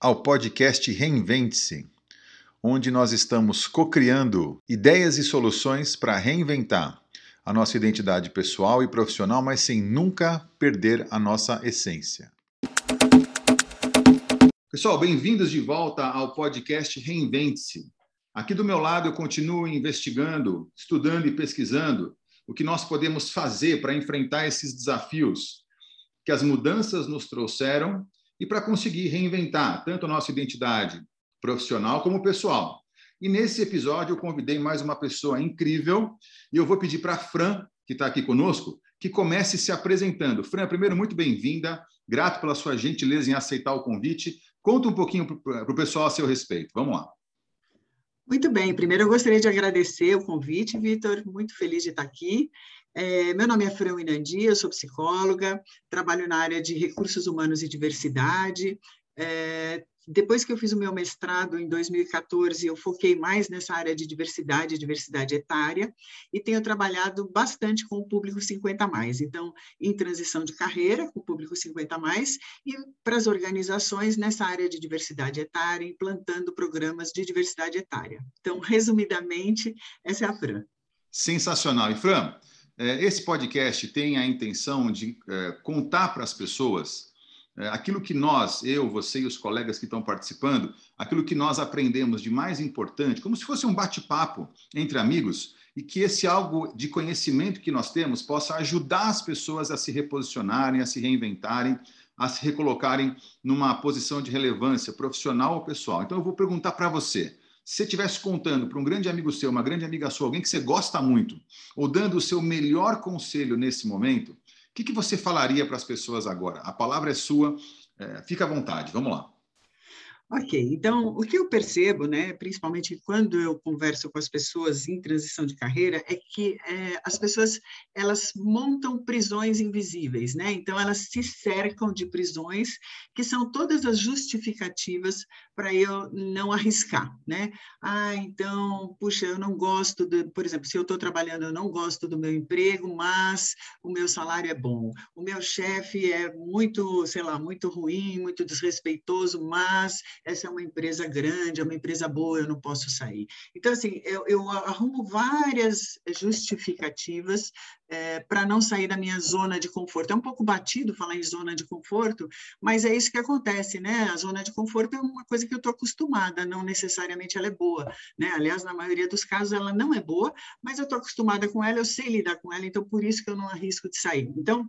ao podcast Reinvente-se, onde nós estamos co-criando ideias e soluções para reinventar a nossa identidade pessoal e profissional, mas sem nunca perder a nossa essência. Pessoal, bem-vindos de volta ao podcast Reinvente-se. Aqui do meu lado eu continuo investigando, estudando e pesquisando o que nós podemos fazer para enfrentar esses desafios que as mudanças nos trouxeram e para conseguir reinventar tanto a nossa identidade profissional como pessoal. E nesse episódio eu convidei mais uma pessoa incrível e eu vou pedir para a Fran, que está aqui conosco, que comece se apresentando. Fran, primeiro, muito bem-vinda, grato pela sua gentileza em aceitar o convite. Conta um pouquinho para o pessoal a seu respeito. Vamos lá. Muito bem, primeiro eu gostaria de agradecer o convite, Vitor, muito feliz de estar aqui. É, meu nome é Fran Inandi, eu sou psicóloga, trabalho na área de recursos humanos e diversidade. É, depois que eu fiz o meu mestrado em 2014, eu foquei mais nessa área de diversidade, diversidade etária, e tenho trabalhado bastante com o público 50 mais. Então, em transição de carreira com o público 50 mais e para as organizações nessa área de diversidade etária, implantando programas de diversidade etária. Então, resumidamente, essa é a Fran. Sensacional. E Fran, esse podcast tem a intenção de é, contar para as pessoas é, aquilo que nós, eu, você e os colegas que estão participando, aquilo que nós aprendemos de mais importante, como se fosse um bate-papo entre amigos, e que esse algo de conhecimento que nós temos possa ajudar as pessoas a se reposicionarem, a se reinventarem, a se recolocarem numa posição de relevância profissional ou pessoal. Então, eu vou perguntar para você. Se você estivesse contando para um grande amigo seu, uma grande amiga sua, alguém que você gosta muito, ou dando o seu melhor conselho nesse momento, o que, que você falaria para as pessoas agora? A palavra é sua, é, fica à vontade, vamos lá. Ok, então o que eu percebo, né, principalmente quando eu converso com as pessoas em transição de carreira, é que é, as pessoas elas montam prisões invisíveis, né? Então elas se cercam de prisões que são todas as justificativas para eu não arriscar, né? Ah, então, puxa, eu não gosto, de, por exemplo, se eu estou trabalhando, eu não gosto do meu emprego, mas o meu salário é bom. O meu chefe é muito, sei lá, muito ruim, muito desrespeitoso, mas essa é uma empresa grande, é uma empresa boa, eu não posso sair. Então, assim, eu, eu arrumo várias justificativas é, para não sair da minha zona de conforto. É um pouco batido falar em zona de conforto, mas é isso que acontece, né? A zona de conforto é uma coisa que eu estou acostumada, não necessariamente ela é boa, né? Aliás, na maioria dos casos ela não é boa, mas eu estou acostumada com ela, eu sei lidar com ela, então por isso que eu não arrisco de sair. Então,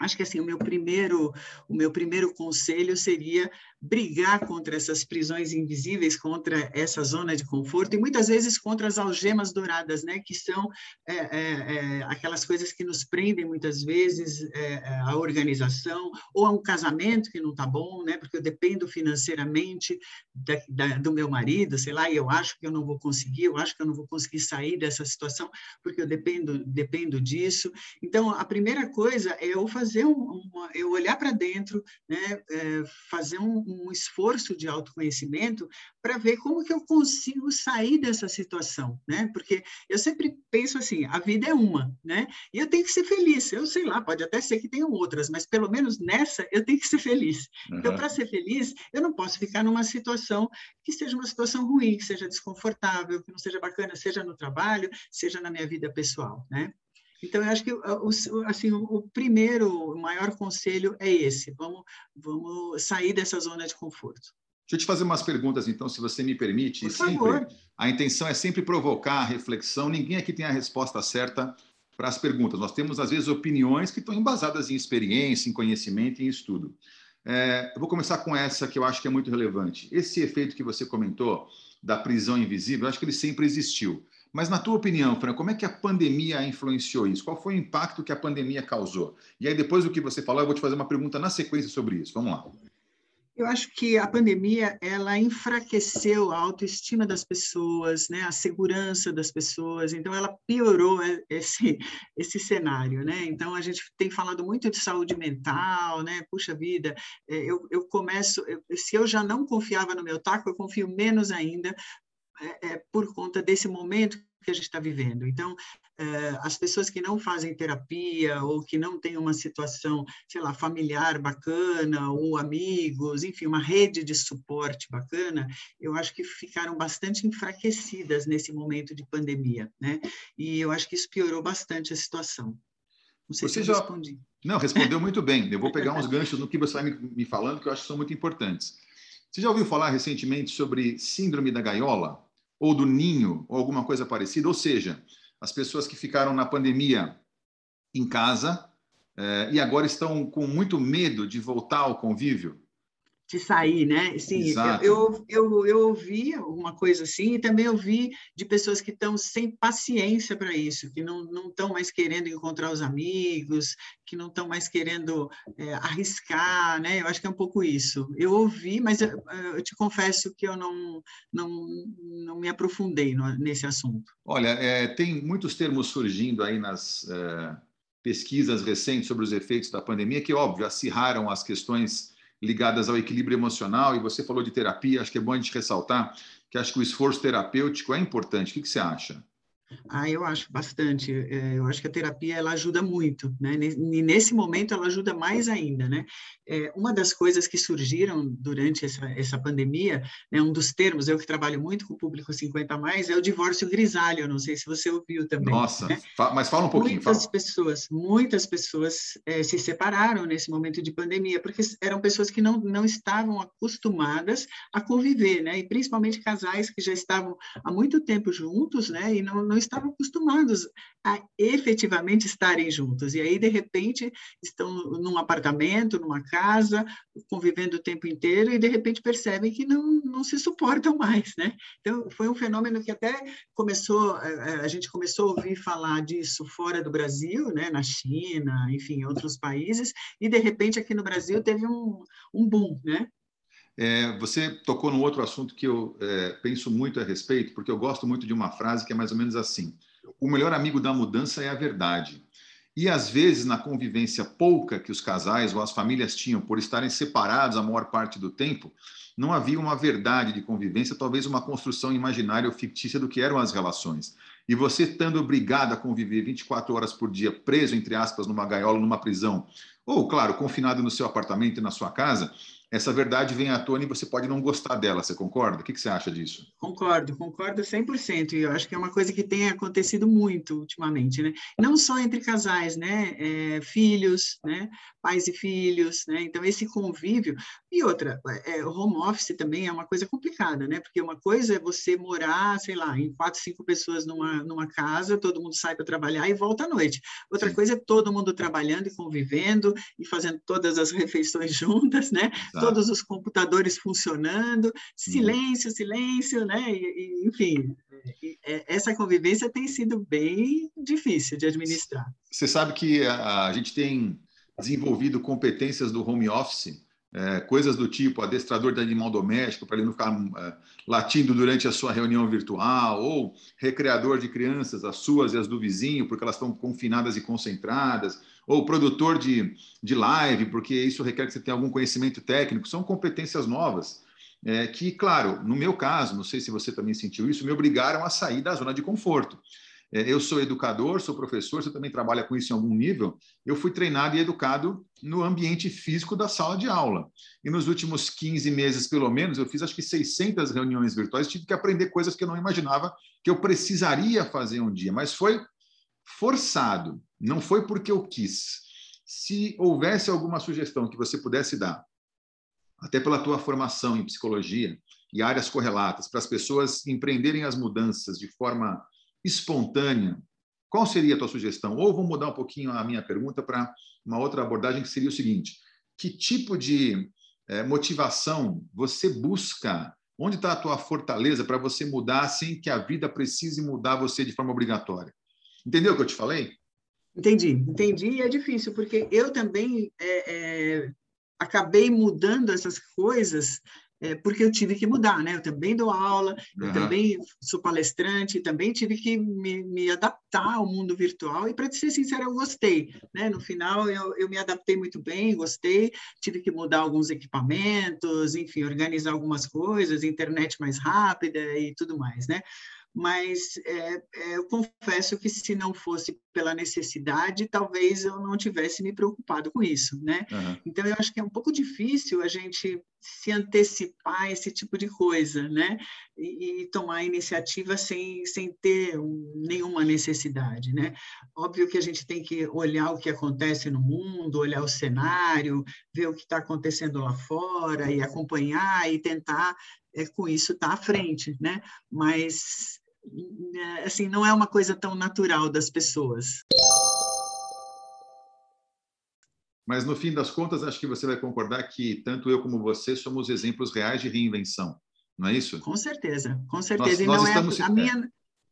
acho que assim o meu primeiro o meu primeiro conselho seria brigar contra essas prisões invisíveis, contra essa zona de conforto e muitas vezes contra as algemas douradas, né, que são é, é, é, aquelas coisas que nos prendem muitas vezes é, é, a organização ou a um casamento que não está bom, né, porque eu dependo financeiramente da, da, do meu marido, sei lá, e eu acho que eu não vou conseguir, eu acho que eu não vou conseguir sair dessa situação porque eu dependo dependo disso. Então a primeira coisa é eu fazer um, uma, eu olhar para dentro, né, é, fazer um um esforço de autoconhecimento para ver como que eu consigo sair dessa situação, né? Porque eu sempre penso assim, a vida é uma, né? E eu tenho que ser feliz. Eu sei lá, pode até ser que tenham outras, mas pelo menos nessa eu tenho que ser feliz. Uhum. Então, para ser feliz, eu não posso ficar numa situação que seja uma situação ruim, que seja desconfortável, que não seja bacana, seja no trabalho, seja na minha vida pessoal, né? Então, eu acho que o, assim, o primeiro, o maior conselho é esse: vamos, vamos sair dessa zona de conforto. Deixa eu te fazer umas perguntas, então, se você me permite. Por sempre, favor. A intenção é sempre provocar a reflexão. Ninguém aqui tem a resposta certa para as perguntas. Nós temos, às vezes, opiniões que estão embasadas em experiência, em conhecimento e em estudo. É, eu vou começar com essa que eu acho que é muito relevante. Esse efeito que você comentou da prisão invisível, eu acho que ele sempre existiu. Mas, na tua opinião, Fran, como é que a pandemia influenciou isso? Qual foi o impacto que a pandemia causou? E aí, depois do que você falou, eu vou te fazer uma pergunta na sequência sobre isso. Vamos lá. Eu acho que a pandemia ela enfraqueceu a autoestima das pessoas, né, a segurança das pessoas. Então ela piorou esse esse cenário, né? Então a gente tem falado muito de saúde mental, né? Puxa vida, é, eu, eu começo, eu, se eu já não confiava no meu taco, eu confio menos ainda, é, é, por conta desse momento que a gente está vivendo. Então, eh, as pessoas que não fazem terapia ou que não têm uma situação, sei lá, familiar bacana ou amigos, enfim, uma rede de suporte bacana, eu acho que ficaram bastante enfraquecidas nesse momento de pandemia, né? E eu acho que isso piorou bastante a situação. Não sei você se eu já... respondi. Não, respondeu muito bem. Eu vou pegar uns ganchos no que você vai me falando, que eu acho que são muito importantes. Você já ouviu falar recentemente sobre síndrome da gaiola? Ou do ninho, ou alguma coisa parecida? Ou seja, as pessoas que ficaram na pandemia em casa eh, e agora estão com muito medo de voltar ao convívio de sair, né? Sim, eu, eu, eu ouvi alguma coisa assim, e também ouvi de pessoas que estão sem paciência para isso, que não estão mais querendo encontrar os amigos, que não estão mais querendo é, arriscar, né? Eu acho que é um pouco isso. Eu ouvi, mas eu, eu te confesso que eu não, não, não me aprofundei no, nesse assunto. Olha, é, tem muitos termos surgindo aí nas é, pesquisas recentes sobre os efeitos da pandemia, que, óbvio, acirraram as questões ligadas ao equilíbrio emocional, e você falou de terapia, acho que é bom a gente ressaltar que acho que o esforço terapêutico é importante. O que, que você acha? Ah, eu acho bastante. É, eu acho que a terapia ela ajuda muito, né? E nesse momento ela ajuda mais ainda, né? É, uma das coisas que surgiram durante essa, essa pandemia, né, um dos termos, eu que trabalho muito com o público 50 a mais, é o divórcio grisalho. Eu não sei se você ouviu também. Nossa, né? mas fala um pouquinho. Muitas fala. pessoas, muitas pessoas é, se separaram nesse momento de pandemia porque eram pessoas que não não estavam acostumadas a conviver, né? E principalmente casais que já estavam há muito tempo juntos, né? E não, não estavam acostumados a efetivamente estarem juntos. E aí, de repente, estão num apartamento, numa casa, convivendo o tempo inteiro e, de repente, percebem que não, não se suportam mais, né? Então, foi um fenômeno que até começou, eh, eh, a gente começou a ouvir falar disso fora do Brasil, né? Na China, enfim, em outros países, e, de repente, aqui no Brasil teve um, um boom, né? É, você tocou num outro assunto que eu é, penso muito a respeito, porque eu gosto muito de uma frase que é mais ou menos assim: o melhor amigo da mudança é a verdade. E às vezes, na convivência pouca que os casais ou as famílias tinham por estarem separados a maior parte do tempo, não havia uma verdade de convivência, talvez uma construção imaginária ou fictícia do que eram as relações. E você estando obrigado a conviver 24 horas por dia, preso, entre aspas, numa gaiola, numa prisão, ou, claro, confinado no seu apartamento e na sua casa, essa verdade vem à tona e você pode não gostar dela, você concorda? O que, você acha disso? Concordo, concordo 100%, e eu acho que é uma coisa que tem acontecido muito ultimamente, né? Não só entre casais, né? É, filhos, né? Pais e filhos, né? Então, esse convívio. E outra, é, o home office também é uma coisa complicada, né? Porque uma coisa é você morar, sei lá, em quatro, cinco pessoas numa, numa casa, todo mundo sai para trabalhar e volta à noite. Outra Sim. coisa é todo mundo trabalhando e convivendo e fazendo todas as refeições juntas, né? Todos os computadores funcionando, silêncio, silêncio, né? E, e, enfim, essa convivência tem sido bem difícil de administrar. Você sabe que a, a gente tem desenvolvido competências do home office, é, coisas do tipo adestrador de animal doméstico para ele não ficar é, latindo durante a sua reunião virtual, ou recreador de crianças, as suas e as do vizinho, porque elas estão confinadas e concentradas ou produtor de, de live, porque isso requer que você tenha algum conhecimento técnico, são competências novas. É, que, claro, no meu caso, não sei se você também sentiu isso, me obrigaram a sair da zona de conforto. É, eu sou educador, sou professor, você também trabalha com isso em algum nível. Eu fui treinado e educado no ambiente físico da sala de aula. E nos últimos 15 meses, pelo menos, eu fiz acho que 600 reuniões virtuais, tive que aprender coisas que eu não imaginava que eu precisaria fazer um dia, mas foi forçado, não foi porque eu quis. Se houvesse alguma sugestão que você pudesse dar, até pela tua formação em psicologia e áreas correlatas, para as pessoas empreenderem as mudanças de forma espontânea, qual seria a tua sugestão? Ou vou mudar um pouquinho a minha pergunta para uma outra abordagem que seria o seguinte: que tipo de é, motivação você busca? Onde está a tua fortaleza para você mudar sem que a vida precise mudar você de forma obrigatória? Entendeu o que eu te falei? Entendi, entendi. E é difícil, porque eu também é, é, acabei mudando essas coisas é, porque eu tive que mudar, né? Eu também dou aula, uhum. eu também sou palestrante, também tive que me, me adaptar ao mundo virtual e, para ser sincero, eu gostei, né? No final, eu, eu me adaptei muito bem, gostei, tive que mudar alguns equipamentos, enfim, organizar algumas coisas, internet mais rápida e tudo mais, né? Mas é, é, eu confesso que se não fosse pela necessidade, talvez eu não tivesse me preocupado com isso, né? Uhum. Então eu acho que é um pouco difícil a gente se antecipar a esse tipo de coisa, né? E, e tomar iniciativa sem, sem ter um, nenhuma necessidade, né? Óbvio que a gente tem que olhar o que acontece no mundo, olhar o cenário, ver o que está acontecendo lá fora e acompanhar e tentar é, com isso estar tá à frente, né? Mas assim não é uma coisa tão natural das pessoas. Mas, no fim das contas, acho que você vai concordar que tanto eu como você somos exemplos reais de reinvenção, não é isso? Com certeza, com certeza. Nós, nós e não é a, a minha, é,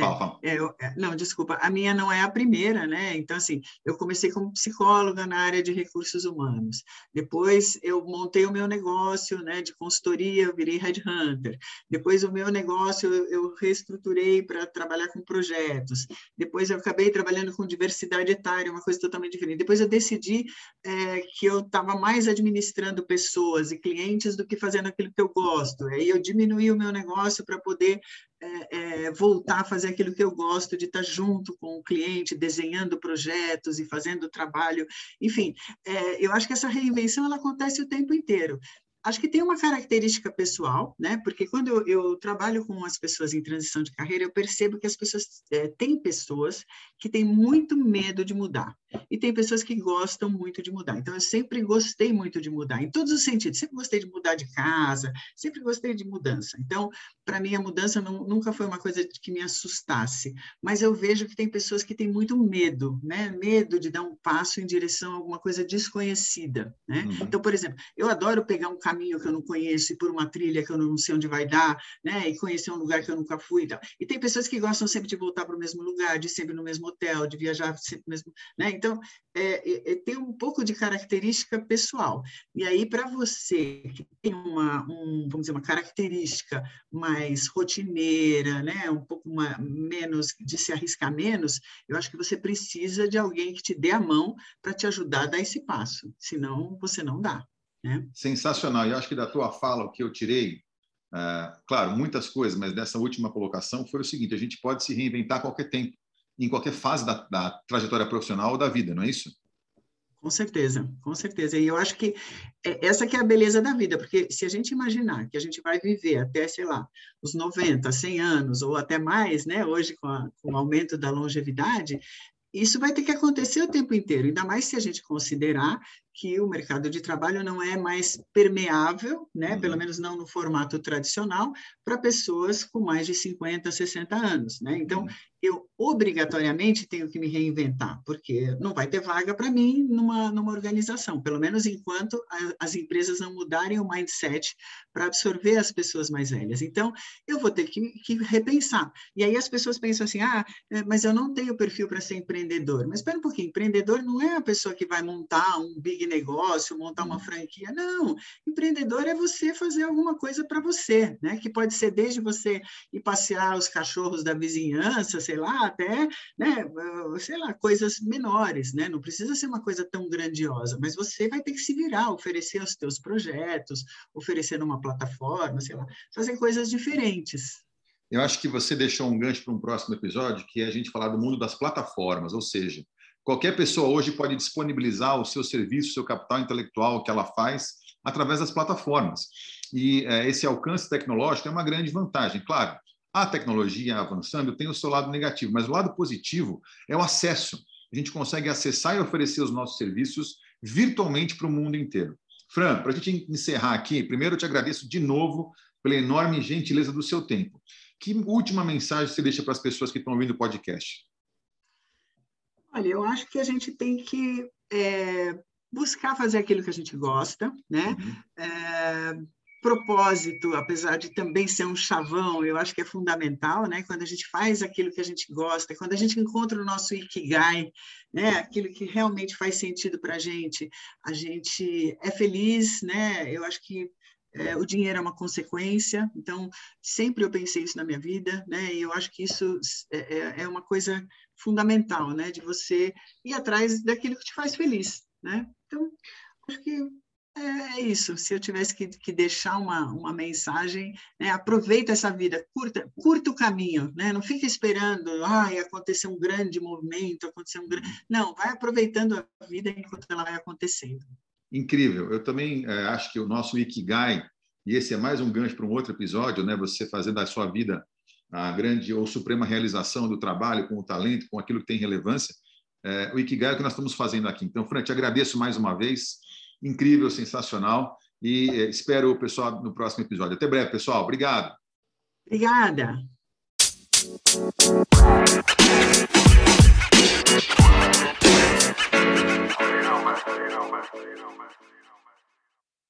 fala, fala. É, é, não, desculpa, a minha não é a primeira, né? Então, assim, eu comecei como psicóloga na área de recursos humanos. Depois, eu montei o meu negócio né, de consultoria, eu virei headhunter. Depois, o meu negócio eu reestruturei para trabalhar com projetos. Depois, eu acabei trabalhando com diversidade etária, uma coisa totalmente diferente. Depois, eu decidi é, que eu estava mais administrando pessoas e clientes do que fazendo aquilo que eu gosto. Aí, eu diminuí o meu negócio para poder é, é, voltar a fazer aquilo que eu gosto, de estar junto com o cliente, desenhando projetos e fazendo trabalho. Enfim, é, eu acho que essa reinvenção ela acontece o tempo inteiro. Acho que tem uma característica pessoal, né? Porque quando eu, eu, trabalho com as pessoas em transição de carreira, eu percebo que as pessoas é, têm pessoas que têm muito medo de mudar e tem pessoas que gostam muito de mudar. Então eu sempre gostei muito de mudar em todos os sentidos. Sempre gostei de mudar de casa, sempre gostei de mudança. Então para mim a mudança não, nunca foi uma coisa que me assustasse. Mas eu vejo que tem pessoas que têm muito medo, né? Medo de dar um passo em direção a alguma coisa desconhecida, né? Uhum. Então por exemplo, eu adoro pegar um caminho caminho que eu não conheço e por uma trilha que eu não sei onde vai dar, né? E conhecer um lugar que eu nunca fui e tal. E tem pessoas que gostam sempre de voltar para o mesmo lugar, de sempre no mesmo hotel, de viajar sempre no mesmo, né? Então, é, é, é tem um pouco de característica pessoal. E aí, para você que tem uma, um, vamos dizer, uma característica mais rotineira, né? Um pouco uma, menos, de se arriscar menos, eu acho que você precisa de alguém que te dê a mão para te ajudar a dar esse passo. Senão, você não dá. Né? Sensacional. E acho que da tua fala, o que eu tirei, uh, claro, muitas coisas, mas dessa última colocação foi o seguinte: a gente pode se reinventar a qualquer tempo, em qualquer fase da, da trajetória profissional ou da vida, não é isso? Com certeza, com certeza. E eu acho que é, essa que é a beleza da vida, porque se a gente imaginar que a gente vai viver até, sei lá, os 90, 100 anos, ou até mais, né, hoje com, a, com o aumento da longevidade, isso vai ter que acontecer o tempo inteiro, ainda mais se a gente considerar que o mercado de trabalho não é mais permeável, né, uhum. pelo menos não no formato tradicional, para pessoas com mais de 50, 60 anos. Né? Então, uhum. Eu obrigatoriamente tenho que me reinventar, porque não vai ter vaga para mim numa, numa organização, pelo menos enquanto a, as empresas não mudarem o mindset para absorver as pessoas mais velhas. Então, eu vou ter que, que repensar. E aí as pessoas pensam assim, ah, é, mas eu não tenho perfil para ser empreendedor. Mas espera um pouquinho, empreendedor não é a pessoa que vai montar um big negócio, montar uma franquia. Não, empreendedor é você fazer alguma coisa para você, né? Que pode ser desde você ir passear os cachorros da vizinhança, sei lá, até, né, ah, sei lá, coisas menores, né? Não precisa ser uma coisa tão grandiosa, mas você vai ter que se virar, oferecer os teus projetos, oferecer numa plataforma, sei lá, fazer coisas diferentes. Eu acho que você deixou um gancho para um próximo episódio, que é a gente falar do mundo das plataformas, ou seja, Qualquer pessoa hoje pode disponibilizar o seu serviço, o seu capital intelectual que ela faz através das plataformas. E é, esse alcance tecnológico é uma grande vantagem. Claro, a tecnologia avançando tem o seu lado negativo, mas o lado positivo é o acesso. A gente consegue acessar e oferecer os nossos serviços virtualmente para o mundo inteiro. Fran, para a gente encerrar aqui, primeiro eu te agradeço de novo pela enorme gentileza do seu tempo. Que última mensagem você deixa para as pessoas que estão ouvindo o podcast? Olha, eu acho que a gente tem que é, buscar fazer aquilo que a gente gosta, né? Uhum. É, propósito, apesar de também ser um chavão, eu acho que é fundamental, né? Quando a gente faz aquilo que a gente gosta, quando a gente encontra o nosso ikigai, né? Aquilo que realmente faz sentido para a gente, a gente é feliz, né? Eu acho que é, o dinheiro é uma consequência, então sempre eu pensei isso na minha vida, né? E eu acho que isso é, é, é uma coisa fundamental, né? De você ir atrás daquilo que te faz feliz, né? Então, acho que é isso. Se eu tivesse que, que deixar uma, uma mensagem, né, aproveita essa vida, curta, curta o caminho, né? Não fica esperando, ai, acontecer um grande movimento, acontecer um grande. Não, vai aproveitando a vida enquanto ela vai acontecendo. Incrível. Eu também é, acho que o nosso Ikigai, e esse é mais um gancho para um outro episódio, né? Você fazer da sua vida a grande ou suprema realização do trabalho com o talento, com aquilo que tem relevância. É, o Ikigai é o que nós estamos fazendo aqui. Então, Fran, te agradeço mais uma vez incrível, sensacional. E espero o pessoal no próximo episódio. Até breve, pessoal. Obrigado. Obrigada. You know, man. You know, man. You know, man.